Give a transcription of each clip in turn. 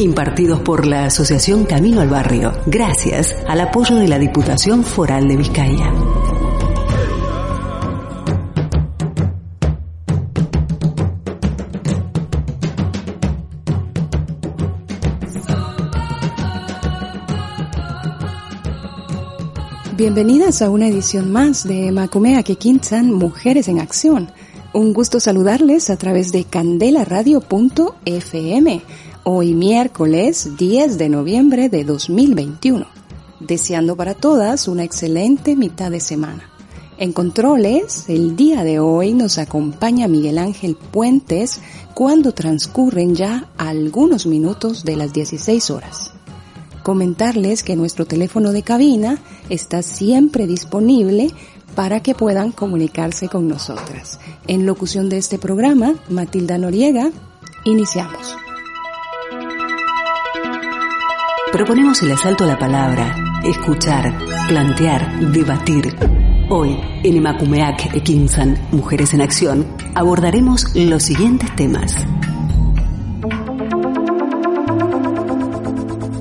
Impartidos por la Asociación Camino al Barrio, gracias al apoyo de la Diputación Foral de Vizcaya. Bienvenidas a una edición más de Macumea Kekinsan Mujeres en Acción. Un gusto saludarles a través de candelaradio.fm, hoy miércoles 10 de noviembre de 2021. Deseando para todas una excelente mitad de semana. En controles, el día de hoy nos acompaña Miguel Ángel Puentes cuando transcurren ya algunos minutos de las 16 horas comentarles que nuestro teléfono de cabina está siempre disponible para que puedan comunicarse con nosotras. En locución de este programa, Matilda Noriega, iniciamos. Proponemos el asalto a la palabra, escuchar, plantear, debatir. Hoy, en Emakumeak Ekinsan, Mujeres en Acción, abordaremos los siguientes temas.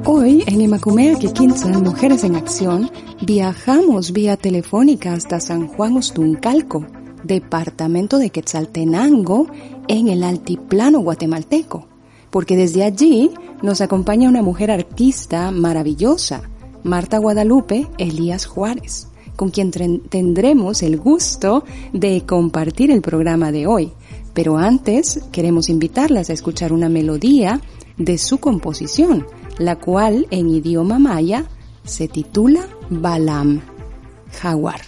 Hoy en Imacumea Kikinsan Mujeres en Acción viajamos vía telefónica hasta San Juan Ostuncalco, departamento de Quetzaltenango, en el altiplano guatemalteco, porque desde allí nos acompaña una mujer artista maravillosa, Marta Guadalupe Elías Juárez, con quien tendremos el gusto de compartir el programa de hoy. Pero antes queremos invitarlas a escuchar una melodía de su composición, la cual en idioma maya se titula Balam, jaguar.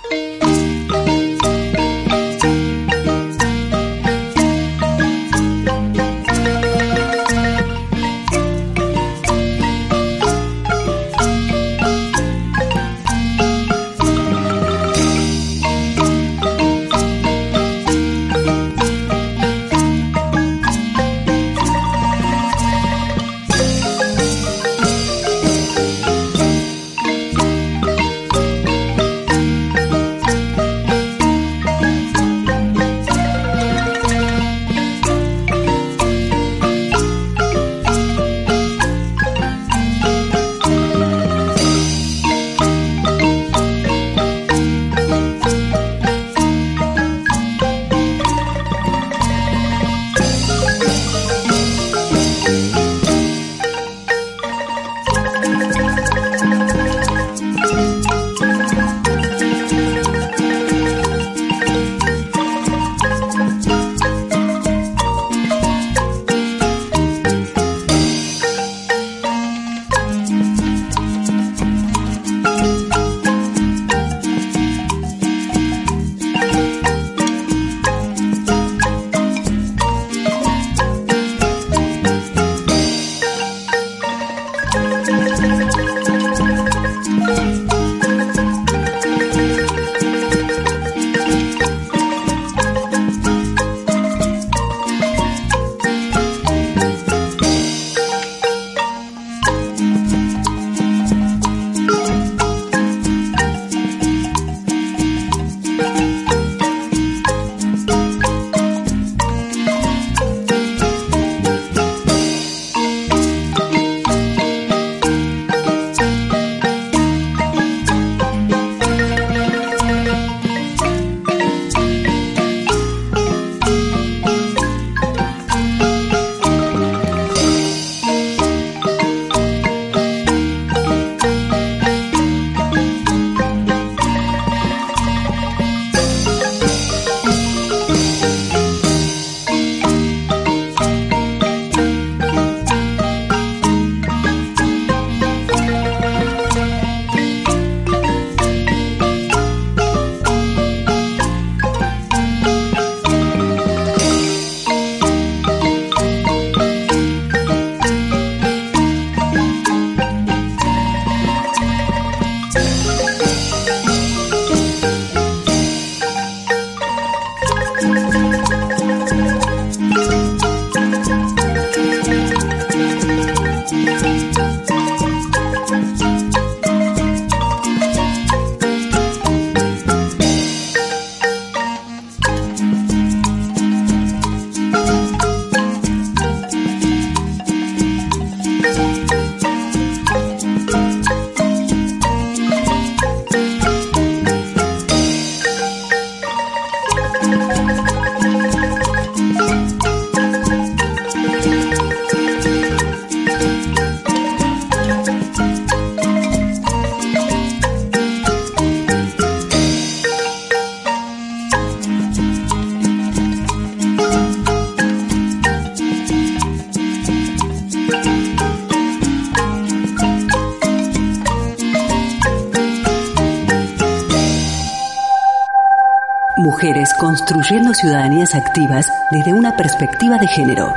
Mujeres construyendo ciudadanías activas desde una perspectiva de género.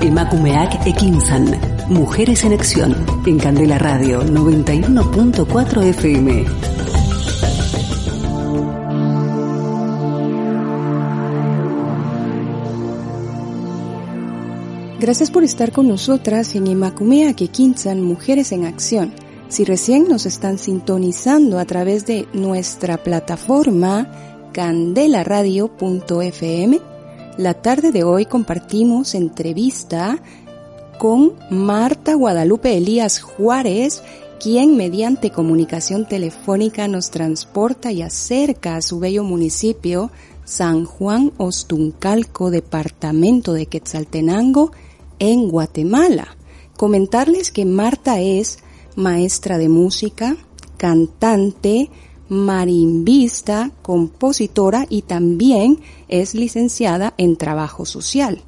Emakumeak Ekinsan. Mujeres en Acción. En Candela Radio 91.4 FM. Gracias por estar con nosotras en Emakumeak Ekinsan Mujeres en Acción. Si recién nos están sintonizando a través de nuestra plataforma candelaradio.fm, la tarde de hoy compartimos entrevista con Marta Guadalupe Elías Juárez, quien mediante comunicación telefónica nos transporta y acerca a su bello municipio San Juan Ostuncalco, departamento de Quetzaltenango, en Guatemala. Comentarles que Marta es maestra de música, cantante, marimbista, compositora y también es licenciada en trabajo social.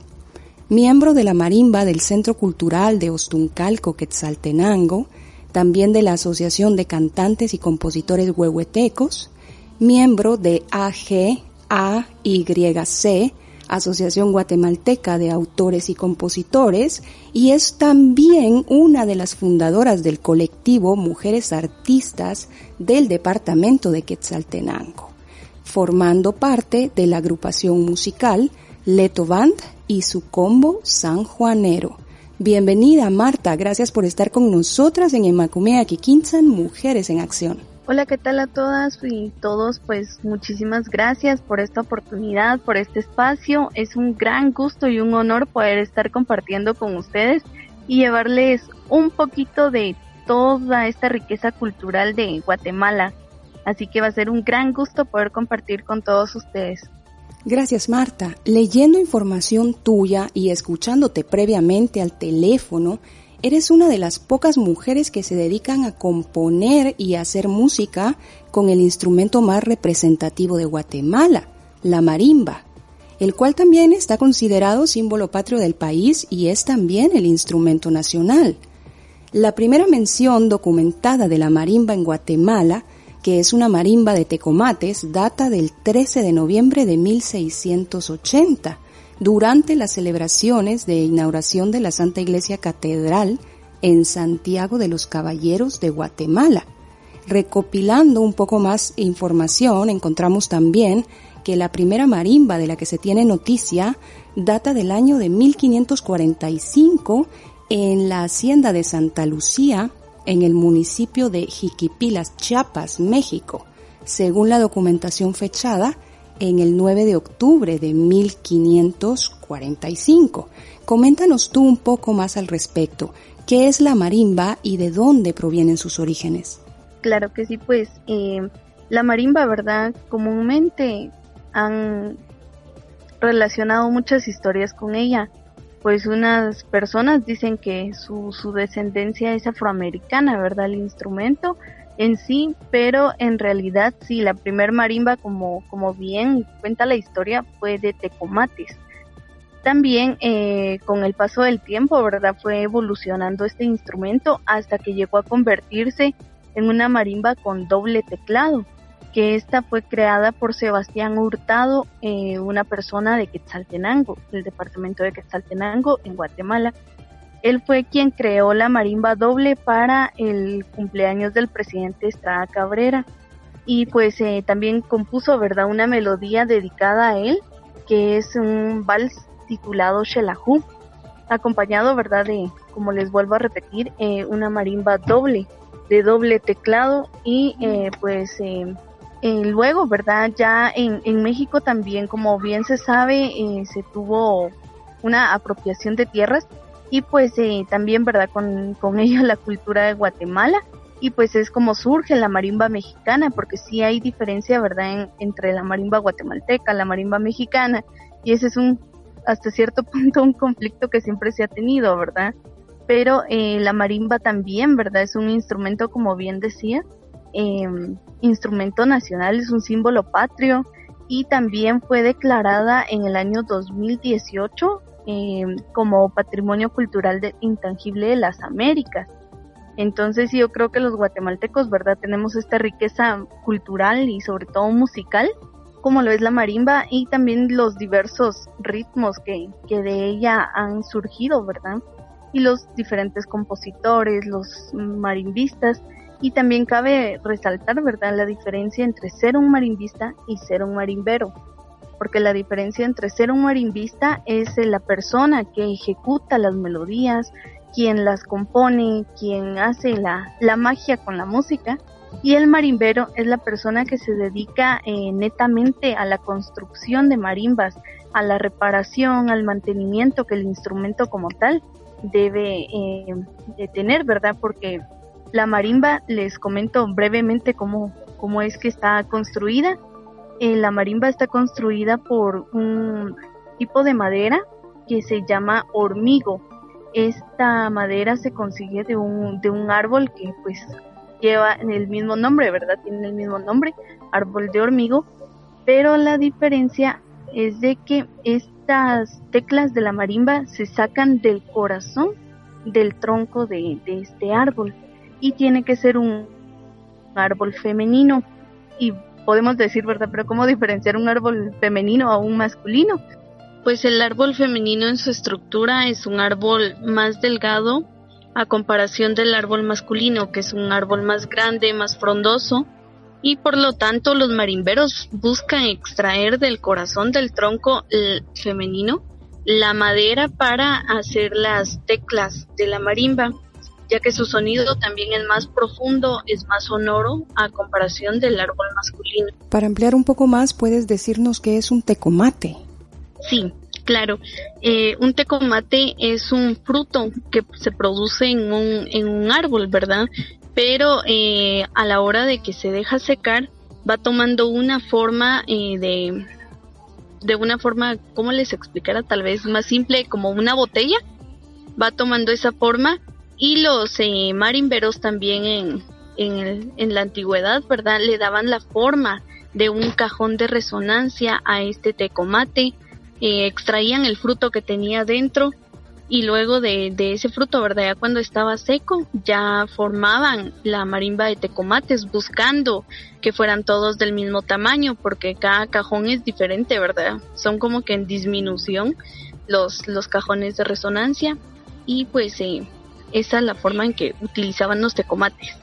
Miembro de la marimba del Centro Cultural de Ostuncalco Quetzaltenango, también de la Asociación de Cantantes y Compositores Huehuetecos, miembro de AGAYC, Asociación Guatemalteca de Autores y Compositores, y es también una de las fundadoras del colectivo Mujeres Artistas del Departamento de Quetzaltenango, formando parte de la agrupación musical Leto Band y su combo San Juanero. Bienvenida Marta, gracias por estar con nosotras en Emacumea Kikinsan Mujeres en Acción. Hola, ¿qué tal a todas y todos? Pues muchísimas gracias por esta oportunidad, por este espacio. Es un gran gusto y un honor poder estar compartiendo con ustedes y llevarles un poquito de toda esta riqueza cultural de Guatemala. Así que va a ser un gran gusto poder compartir con todos ustedes. Gracias Marta. Leyendo información tuya y escuchándote previamente al teléfono, Eres una de las pocas mujeres que se dedican a componer y hacer música con el instrumento más representativo de Guatemala, la marimba, el cual también está considerado símbolo patrio del país y es también el instrumento nacional. La primera mención documentada de la marimba en Guatemala, que es una marimba de tecomates, data del 13 de noviembre de 1680 durante las celebraciones de inauguración de la Santa Iglesia Catedral en Santiago de los Caballeros de Guatemala. Recopilando un poco más información, encontramos también que la primera marimba de la que se tiene noticia data del año de 1545 en la hacienda de Santa Lucía, en el municipio de Jiquipilas, Chiapas, México, según la documentación fechada en el 9 de octubre de 1545. Coméntanos tú un poco más al respecto. ¿Qué es la marimba y de dónde provienen sus orígenes? Claro que sí, pues eh, la marimba, ¿verdad? Comúnmente han relacionado muchas historias con ella. Pues unas personas dicen que su, su descendencia es afroamericana, ¿verdad? El instrumento en sí, pero en realidad sí, la primer marimba, como, como bien cuenta la historia, fue de Tecomates. También eh, con el paso del tiempo, ¿verdad? Fue evolucionando este instrumento hasta que llegó a convertirse en una marimba con doble teclado, que esta fue creada por Sebastián Hurtado, eh, una persona de Quetzaltenango, del departamento de Quetzaltenango en Guatemala, él fue quien creó la marimba doble para el cumpleaños del presidente Estrada Cabrera y pues eh, también compuso, ¿verdad?, una melodía dedicada a él, que es un vals titulado Shelahu, acompañado, ¿verdad?, de, como les vuelvo a repetir, eh, una marimba doble, de doble teclado y eh, pues luego, ¿verdad?, ya en, en, México también, como bien se sabe, se tuvo una apropiación de tierras y pues eh, también, ¿verdad? Con, con ello la cultura de Guatemala y pues es como surge la marimba mexicana, porque sí hay diferencia, ¿verdad?, entre la marimba guatemalteca, la marimba mexicana, y ese es un, hasta cierto punto, un conflicto que siempre se ha tenido, ¿verdad? Pero eh, la marimba también, ¿verdad?, es un instrumento, como bien decía, em, instrumento nacional, es un símbolo patrio, y también fue declarada en el año 2018 Em, como patrimonio cultural de, intangible de las Américas. Entonces yo creo que los guatemaltecos, ¿verdad? Tenemos esta riqueza cultural y sobre todo musical como lo es la marimba y también los diversos ritmos que, que de ella han surgido, ¿verdad? Y los diferentes compositores, los marimbistas, y también cabe resaltar, ¿verdad?, la diferencia entre ser un marimbista y ser un marimbero, porque la diferencia entre ser un marimbista es la persona que ejecuta las melodías, quien las compone, quien hace la, la magia con la música, y el marimbero es la persona que se dedica eh, netamente a la construcción de marimbas, a la reparación, al mantenimiento que el instrumento como tal debe eh, de tener, ¿verdad? Porque la marimba, les comento brevemente cómo, cómo es que está construida. Eh, la marimba está construida por un tipo de madera que se llama hormigo. Esta madera se consigue de un, de un árbol que pues lleva el mismo nombre, ¿verdad? Tiene el mismo nombre, árbol de hormigo, pero la diferencia es de que estas teclas de la marimba se sacan del corazón del tronco de, este árbol y tiene que ser un árbol femenino y podemos decir, ¿verdad? Pero ¿cómo diferenciar un árbol femenino a un masculino? Pues el árbol femenino en su estructura es un árbol más delgado a comparación del árbol masculino, que es un árbol más grande, más frondoso, y por lo tanto los marimberos buscan extraer del corazón del tronco femenino la madera para hacer las teclas de la marimba, ya que su sonido también es más profundo, es más sonoro a comparación del árbol masculino. Para ampliar un poco más, ¿puedes decirnos qué es un tecomate? Sí, Claro, eh, un tecomate es un fruto que se produce en un, en un árbol, ¿verdad? Pero eh, a la hora de que se deja secar, va tomando una forma eh, de, de una forma, ¿cómo les explicara? Tal vez más simple, como una botella. Va tomando esa forma y los eh, marimberos también en, en, en la antigüedad, ¿verdad? Le daban la forma de un cajón de resonancia a este tecomate eh, extraían el fruto que tenía dentro y luego de, ese fruto, ¿verdad? Ya cuando estaba seco, ya formaban la marimba de tecomates buscando que fueran todos del mismo tamaño, porque cada cajón es diferente, ¿verdad? Son como que en disminución los, los cajones de resonancia y pues eh, esa es la forma en que utilizaban los tecomates.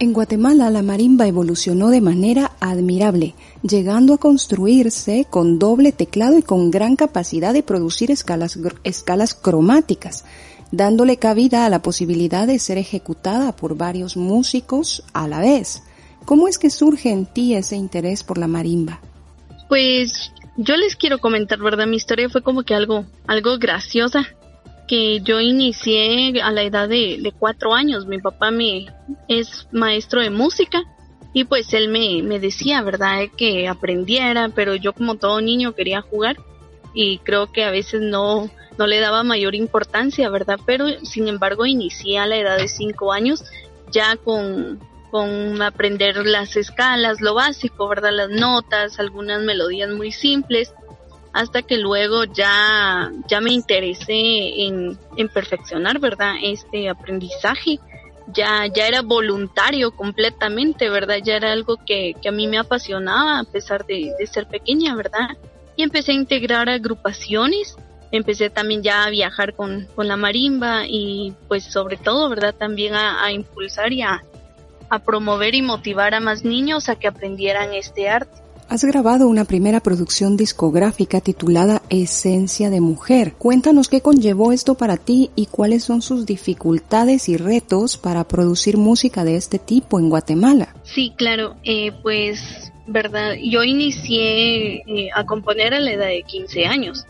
En Guatemala la marimba evolucionó de manera admirable, llegando a construirse con doble teclado y con gran capacidad de producir escalas, escalas cromáticas, dándole cabida a la posibilidad de ser ejecutada por varios músicos a la vez. ¿Cómo es que surge en ti ese interés por la marimba? Pues yo les quiero comentar, ¿verdad? Mi historia fue como que algo, algo graciosa que yo inicié a la edad de, cuatro años. Mi papá me es maestro de música y pues él me, me decía, ¿verdad?, que aprendiera, pero yo como todo niño quería jugar y creo que a veces no, no le daba mayor importancia, ¿verdad? Pero sin embargo inicié a la edad de cinco años ya con, con aprender las escalas, lo básico, ¿verdad? Las notas, algunas melodías muy simples hasta que luego ya, ya me interesé en, perfeccionar, ¿verdad? Este aprendizaje. Ya, ya era voluntario completamente, ¿verdad? Ya era algo que, a mí me apasionaba a pesar de, ser pequeña, ¿verdad? Y empecé a integrar agrupaciones, empecé también ya a viajar con, la marimba y pues sobre todo, ¿verdad? También a, a impulsar y a, a promover y motivar a más niños a que aprendieran este arte. Has grabado una primera producción discográfica titulada Esencia de Mujer. Cuéntanos qué conllevó esto para ti y cuáles son sus dificultades y retos para producir música de este tipo en Guatemala. Sí, claro, eh, pues, verdad, yo inicié eh, a componer a la edad de 15 años.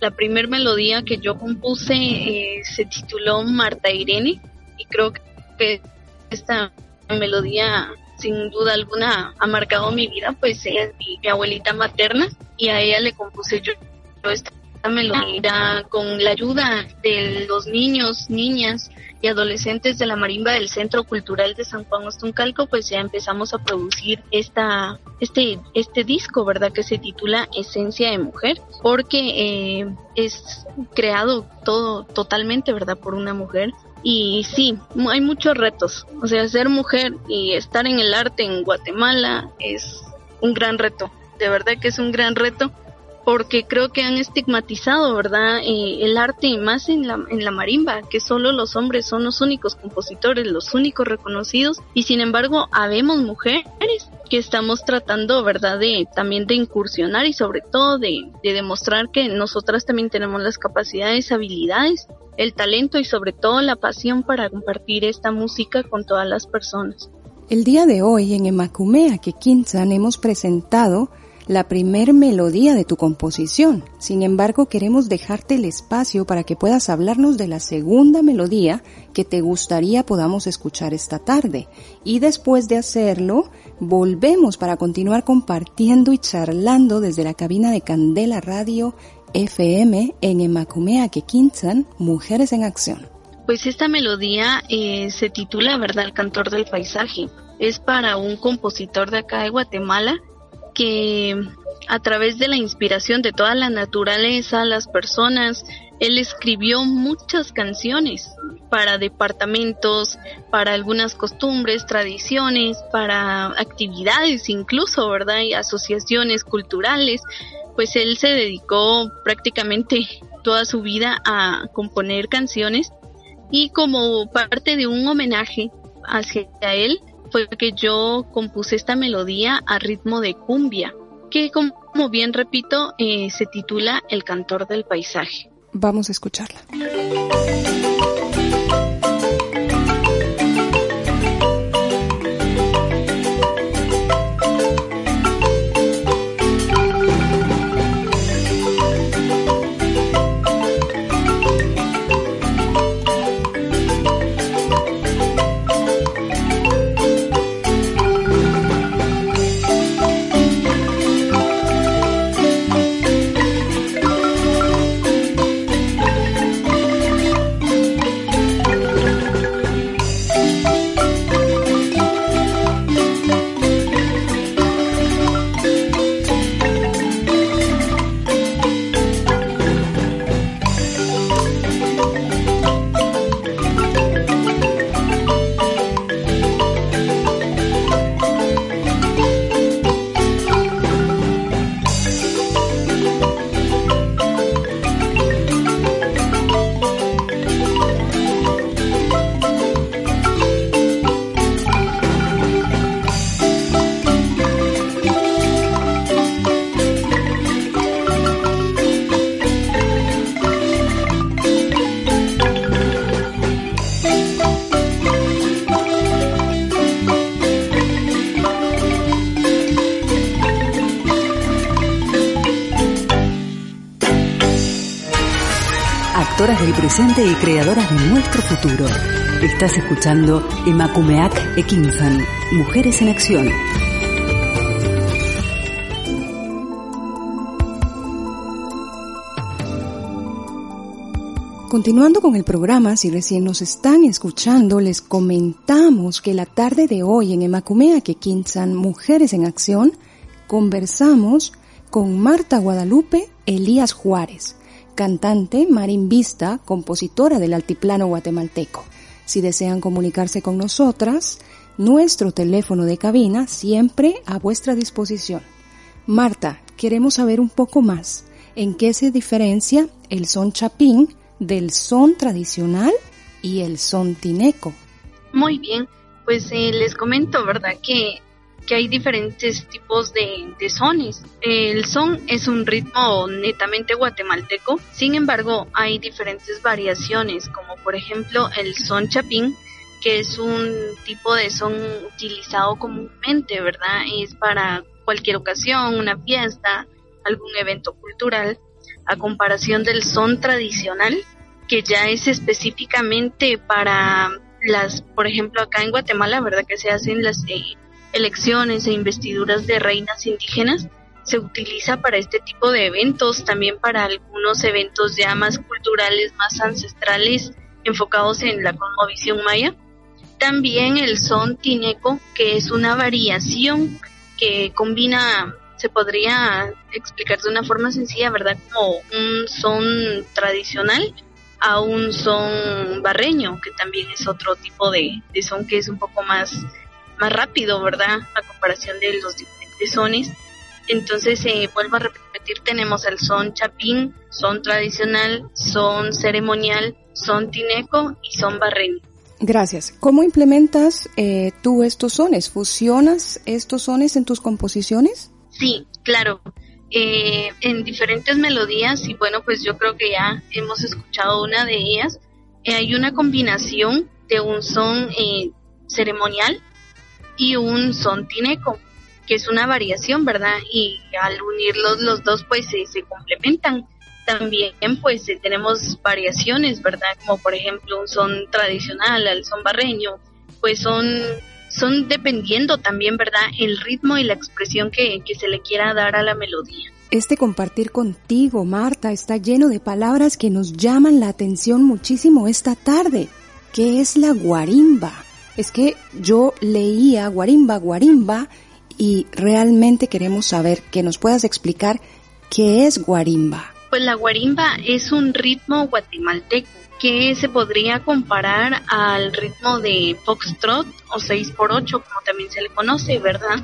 La primera melodía que yo compuse eh, se tituló Marta Irene y creo que esta melodía sin duda alguna ha marcado mi vida, pues ella es mi, abuelita materna y a ella le compuse yo, esta melodía con la ayuda de los niños, niñas y adolescentes de la marimba del Centro Cultural de San Juan Ostuncalco, pues ya empezamos a producir esta, este, este disco, ¿verdad? Que se titula Esencia de Mujer, porque eh, es creado todo totalmente, ¿verdad? Por una mujer y sí, hay muchos retos. O sea, ser mujer y estar en el arte en Guatemala es un gran reto de verdad que es un gran reto porque creo que han estigmatizado, ¿verdad? Eh, el arte más en la, en la marimba, que solo los hombres son los únicos compositores, los únicos reconocidos, y sin embargo, habemos mujeres que estamos tratando, ¿verdad?, de también de incursionar y sobre todo de, de demostrar que nosotras también tenemos las capacidades, habilidades, el talento y sobre todo la pasión para compartir esta música con todas las personas. El día de hoy en Emacumea que Quintan hemos presentado la primer melodía de tu composición. Sin embargo, queremos dejarte el espacio para que puedas hablarnos de la segunda melodía que te gustaría podamos escuchar esta tarde. Y después de hacerlo, volvemos para continuar compartiendo y charlando desde la cabina de Candela Radio FM en Emacumea Quintan, Mujeres en Acción. Pues esta melodía eh, se titula, ¿verdad?, El cantor del paisaje. Es para un compositor de acá de Guatemala que a través de la inspiración de toda la naturaleza, las personas, él escribió muchas canciones para departamentos, para algunas costumbres, tradiciones, para actividades incluso, ¿verdad? Y asociaciones culturales. Pues él se dedicó prácticamente toda su vida a componer canciones y como parte de un homenaje hacia él, fue que yo compuse esta melodía a ritmo de cumbia, que como bien repito, eh, se titula El cantor del paisaje. Vamos a escucharla. Presente y creadoras de nuestro futuro. Estás escuchando Emakumeak Ekinfan, Mujeres en Acción. Continuando con el programa, si recién nos están escuchando, les comentamos que la tarde de hoy en Emakumeak Ekinfan, Mujeres en Acción, conversamos con Marta Guadalupe Elías Juárez cantante, marimbista, compositora del altiplano guatemalteco. Si desean comunicarse con nosotras, nuestro teléfono de cabina siempre a vuestra disposición. Marta, queremos saber un poco más en qué se diferencia el son chapín del son tradicional y el son tineco. Muy bien, pues eh, les comento, ¿verdad? Que que hay diferentes tipos de, de sones. El son es un ritmo netamente guatemalteco, sin embargo hay diferentes variaciones, como por ejemplo el son chapín, que es un tipo de son utilizado comúnmente, ¿verdad? Es para cualquier ocasión, una fiesta, algún evento cultural, a comparación del son tradicional, que ya es específicamente para las, por ejemplo, acá en Guatemala, ¿verdad? Que se hacen las eh, elecciones e investiduras de reinas indígenas se utiliza para este tipo de eventos, también para algunos eventos ya más culturales, más ancestrales, enfocados en la cosmovisión maya. También el son tineco, que es una variación que combina, se podría explicar de una forma sencilla, ¿verdad? Como un son tradicional a un son barreño, que también es otro tipo de, de son que es un poco más más rápido, ¿verdad? A comparación de los diferentes sones. Entonces, eh, vuelvo a repetir, tenemos el son chapín, son tradicional, son ceremonial, son tineco y son barreño. Gracias. ¿Cómo implementas eh, tú estos sones? ¿Fusionas estos sones en tus composiciones? Sí, claro. Eh, en diferentes melodías y bueno, pues yo creo que ya hemos escuchado una de ellas. Eh, hay una combinación de un son ceremonial y un son tineco que es una variación, ¿verdad? Y al unirlos los dos, pues se complementan. También, pues eh, tenemos variaciones, ¿verdad? Como por ejemplo un son tradicional al son barreño, pues son, son dependiendo también, ¿verdad? El ritmo y la expresión que, que se le quiera dar a la melodía. Este compartir contigo, Marta, está lleno de palabras que nos llaman la atención muchísimo esta tarde. ¿Qué es la guarimba? Es que yo leía guarimba, guarimba y realmente queremos saber que nos puedas explicar qué es guarimba. Pues la guarimba es un ritmo guatemalteco que se podría comparar al ritmo de foxtrot o 6x8 como también se le conoce, ¿verdad?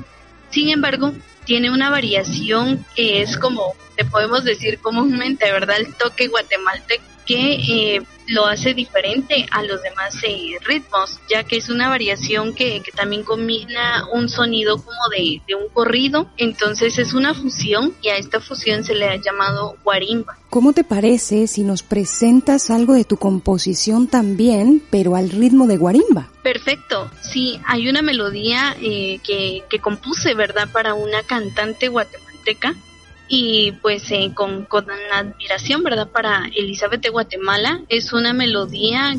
Sin embargo, tiene una variación que es como, te podemos decir comúnmente, ¿verdad? El toque guatemalteco que eh, lo hace diferente a los demás eh, ritmos, ya que es una variación que, también combina un sonido como de, de, un corrido, entonces es una fusión y a esta fusión se le ha llamado guarimba. ¿Cómo te parece si nos presentas algo de tu composición también, pero al ritmo de guarimba? Perfecto, sí, hay una melodía eh, que, que compuse, ¿verdad?, para una cantante guatemalteca y pues eh, con, con admiración, ¿verdad? Para Elizabeth de Guatemala es una melodía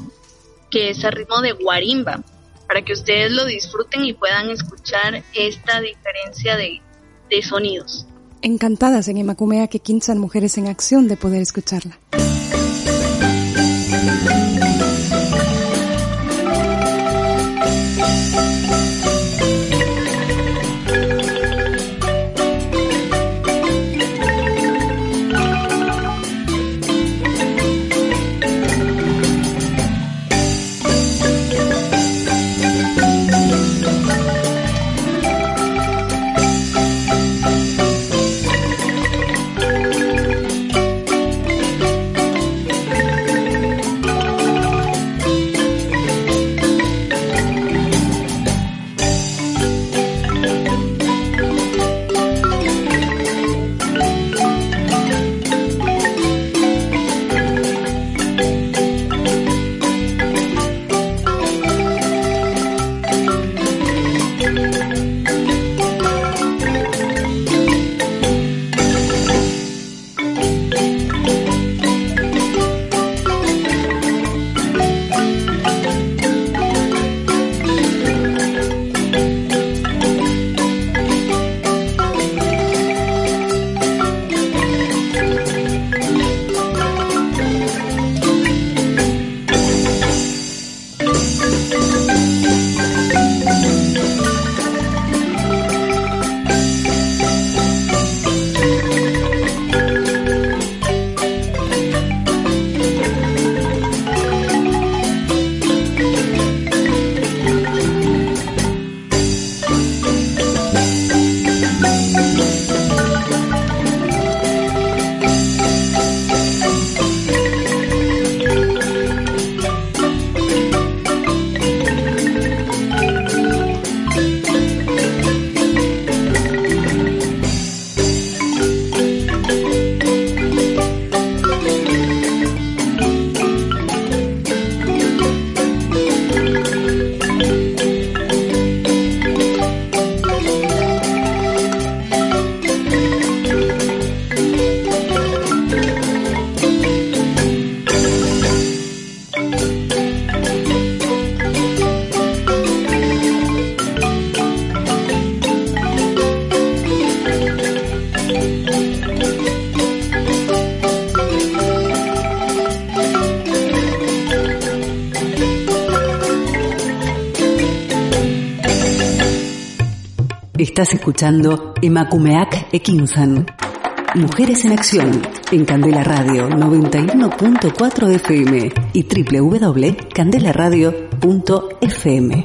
que es a ritmo de guarimba, para que ustedes lo disfruten y puedan escuchar esta diferencia de, de sonidos. Encantadas en Emacumea que quinzan mujeres en acción de poder escucharla. Estás escuchando Emakumeak Ekinzan. Mujeres en Acción, en Candela Radio 91.4 FM y www.candelaradio.fm.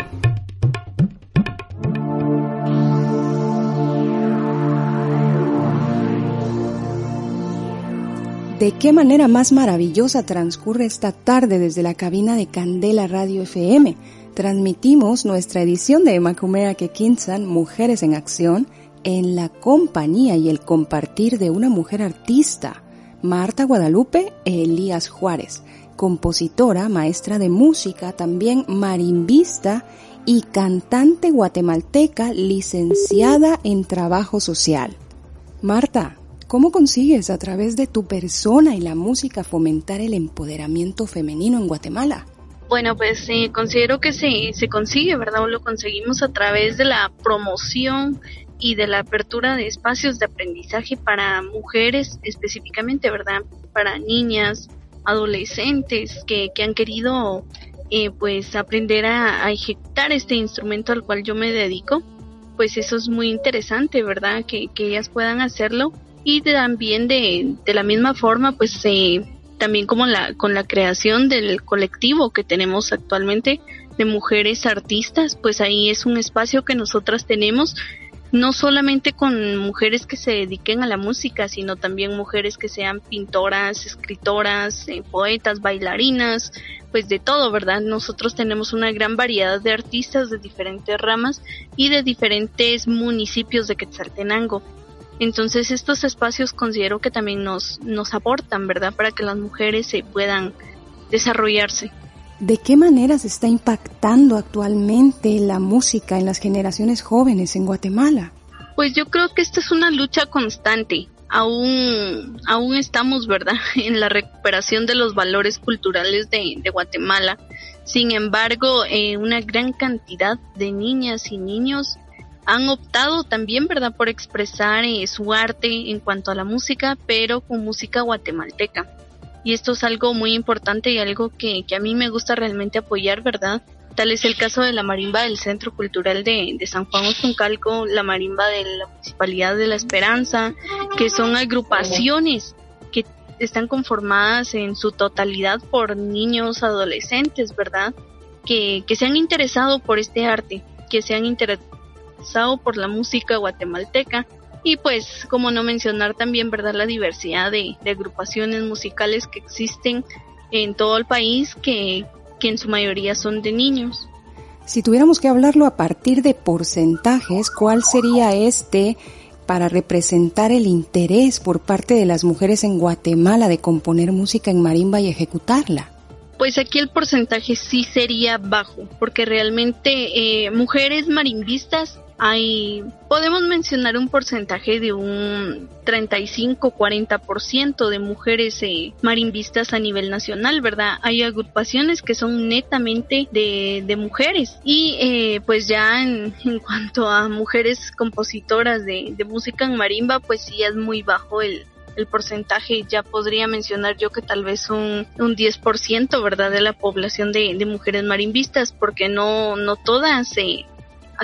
¿De qué manera más maravillosa transcurre esta tarde desde la cabina de Candela Radio FM? Transmitimos nuestra edición de Macumea Kekinsan, Mujeres en Acción, en la compañía y el compartir de una mujer artista, Marta Guadalupe Elías Juárez, compositora, maestra de música, también marimbista y cantante guatemalteca licenciada en trabajo social. Marta, ¿Cómo consigues a través de tu persona y la música fomentar el empoderamiento femenino en Guatemala? Bueno, pues sí, considero que sí, se consigue, ¿verdad? O lo conseguimos a través de la promoción y de la apertura de espacios de aprendizaje para mujeres específicamente, ¿verdad? Para niñas, adolescentes que, que han querido eh, pues aprender a, ejecutar este instrumento al cual yo me dedico. Pues eso es muy interesante, ¿verdad? Que, que ellas puedan hacerlo y también de, de la misma forma pues eh, también como la con la creación del colectivo que tenemos actualmente de mujeres artistas pues ahí es un espacio que nosotras tenemos no solamente con mujeres que se dediquen a la música, sino también mujeres que sean pintoras, escritoras, eh, poetas, bailarinas, pues de todo, ¿verdad? Nosotros tenemos una gran variedad de artistas de diferentes ramas y de diferentes municipios de Quetzaltenango. Entonces estos espacios considero que también nos, nos aportan, ¿verdad? Para que las mujeres se puedan desarrollarse. ¿De qué manera se está impactando actualmente la música en las generaciones jóvenes en Guatemala? Pues yo creo que esta es una lucha constante. Aún, aún estamos, ¿verdad?, en la recuperación de los valores culturales de, de Guatemala. Sin embargo, eh, una gran cantidad de niñas y niños han optado también, ¿verdad?, por expresar eh, su arte en cuanto a la música, pero con música guatemalteca. Y esto es algo muy importante y algo que, que a mí me gusta realmente apoyar, ¿verdad? Tal es el caso de la marimba del Centro Cultural de, San Juan Ostuncalco, la marimba de la Municipalidad de la Esperanza, que son agrupaciones que están conformadas en su totalidad por niños, adolescentes, ¿verdad? Que, que se han interesado por este arte, que se han interesado por la música guatemalteca y pues como no mencionar también verdad la diversidad de, agrupaciones musicales que existen en todo el país que, que en su mayoría son de niños. Si tuviéramos que hablarlo a partir de porcentajes, ¿cuál sería este para representar el interés por parte de las mujeres en Guatemala de componer música en marimba y ejecutarla? Pues aquí el porcentaje sí sería bajo, porque realmente eh, mujeres marimbistas hay, podemos mencionar un porcentaje de un 35-40% de mujeres eh, marimbistas a nivel nacional, ¿verdad? Hay agrupaciones que son netamente de, de mujeres y eh, pues ya en, en, cuanto a mujeres compositoras de, de música en marimba, pues sí es muy bajo el, el porcentaje ya podría mencionar yo que tal vez un, un 10%, ¿verdad?, de la población de, de mujeres marimbistas, porque no, no todas se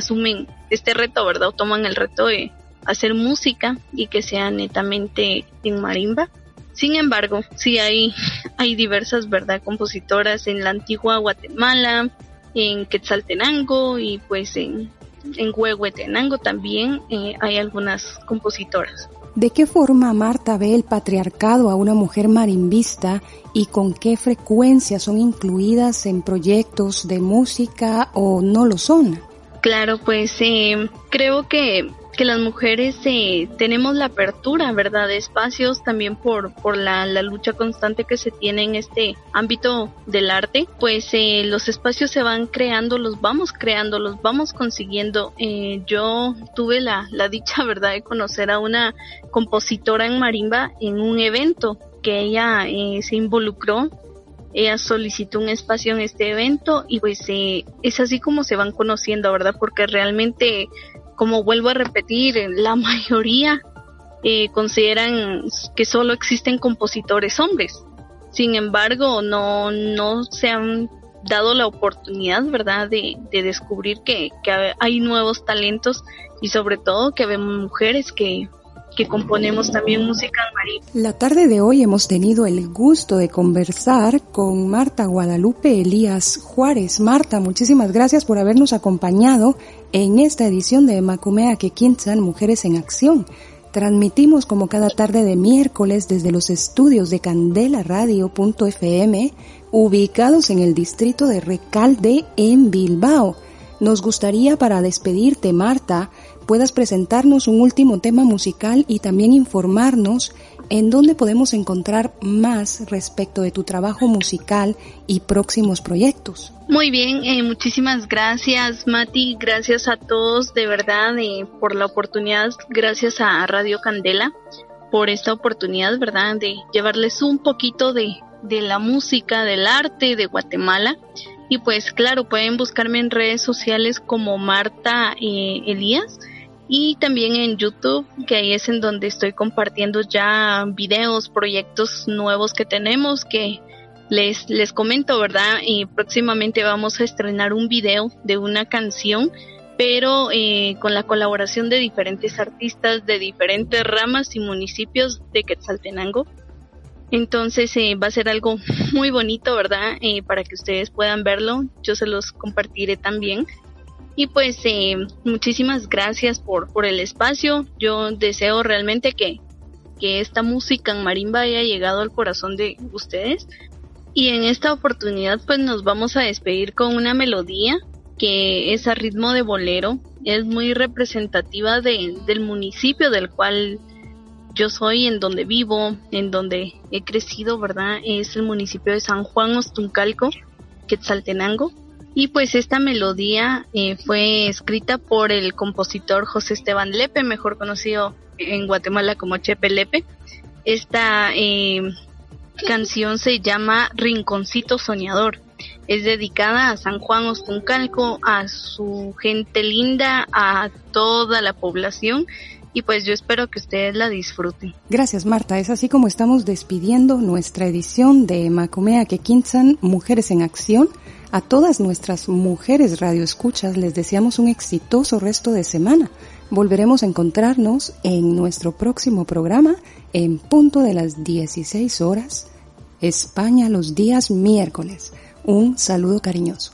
asumen este reto, ¿verdad? O toman el reto de hacer música y que sea netamente en marimba. Sin embargo, sí hay, hay diversas, ¿verdad? Compositoras en la antigua Guatemala, en Quetzaltenango y pues en, en Huehuetenango también eh, hay algunas compositoras. ¿De qué forma Marta ve el patriarcado a una mujer marimbista y con qué frecuencia son incluidas en proyectos de música o no lo son? Claro, pues eh, creo que, que las mujeres eh, tenemos la apertura, ¿verdad? De espacios también por, por la, la, lucha constante que se tiene en este ámbito del arte. Pues eh, los espacios se van creando, los vamos creando, los vamos consiguiendo. Eh, yo tuve la, la dicha, ¿verdad?, de conocer a una compositora en marimba en un evento que ella eh, se involucró ella solicitó un espacio en este evento y pues eh, es así como se van conociendo, ¿verdad? Porque realmente, como vuelvo a repetir, la mayoría eh, consideran que solo existen compositores hombres. Sin embargo, no, no se han dado la oportunidad, ¿verdad?, de, de descubrir que, que hay nuevos talentos y sobre todo que vemos mujeres que que componemos también música en La tarde de hoy hemos tenido el gusto de conversar con Marta Guadalupe Elías Juárez. Marta, muchísimas gracias por habernos acompañado en esta edición de Macumea Quequintzan Mujeres en Acción. Transmitimos como cada tarde de miércoles desde los estudios de candelaradio.fm ubicados en el distrito de Recalde en Bilbao. Nos gustaría para despedirte, Marta, puedas presentarnos un último tema musical y también informarnos en dónde podemos encontrar más respecto de tu trabajo musical y próximos proyectos. Muy bien, eh, muchísimas gracias Mati, gracias a todos de verdad eh, por la oportunidad, gracias a Radio Candela por esta oportunidad, ¿verdad? De llevarles un poquito de, de la música, del arte de Guatemala. Y pues claro, pueden buscarme en redes sociales como Marta eh, Elías y también en YouTube, que ahí es en donde estoy compartiendo ya videos, proyectos nuevos que tenemos que les, les comento, ¿verdad? Y próximamente vamos a estrenar un video de una canción, pero eh, con la colaboración de diferentes artistas de diferentes ramas y municipios de Quetzaltenango. Entonces eh, va a ser algo muy bonito, ¿verdad? Eh, para que ustedes puedan verlo. Yo se los compartiré también. Y pues eh, muchísimas gracias por, por el espacio. Yo deseo realmente que, que esta música en marimba haya llegado al corazón de ustedes. Y en esta oportunidad pues nos vamos a despedir con una melodía que es a ritmo de bolero. Es muy representativa de, del municipio del cual yo soy, en donde vivo, en donde he crecido, ¿verdad? Es el municipio de San Juan Ostuncalco, Quetzaltenango. Y pues esta melodía eh, fue escrita por el compositor José Esteban Lepe, mejor conocido en Guatemala como Chepe Lepe. Esta eh, canción se llama Rinconcito Soñador. Es dedicada a San Juan Ostuncalco, a su gente linda, a toda la población y pues yo espero que ustedes la disfruten. Gracias Marta, es así como estamos despidiendo nuestra edición de Macomea Quequinzan Mujeres en Acción a todas nuestras mujeres radioescuchas les deseamos un exitoso resto de semana. Volveremos a encontrarnos en nuestro próximo programa en punto de las 16 horas, España los días miércoles. Un saludo cariñoso.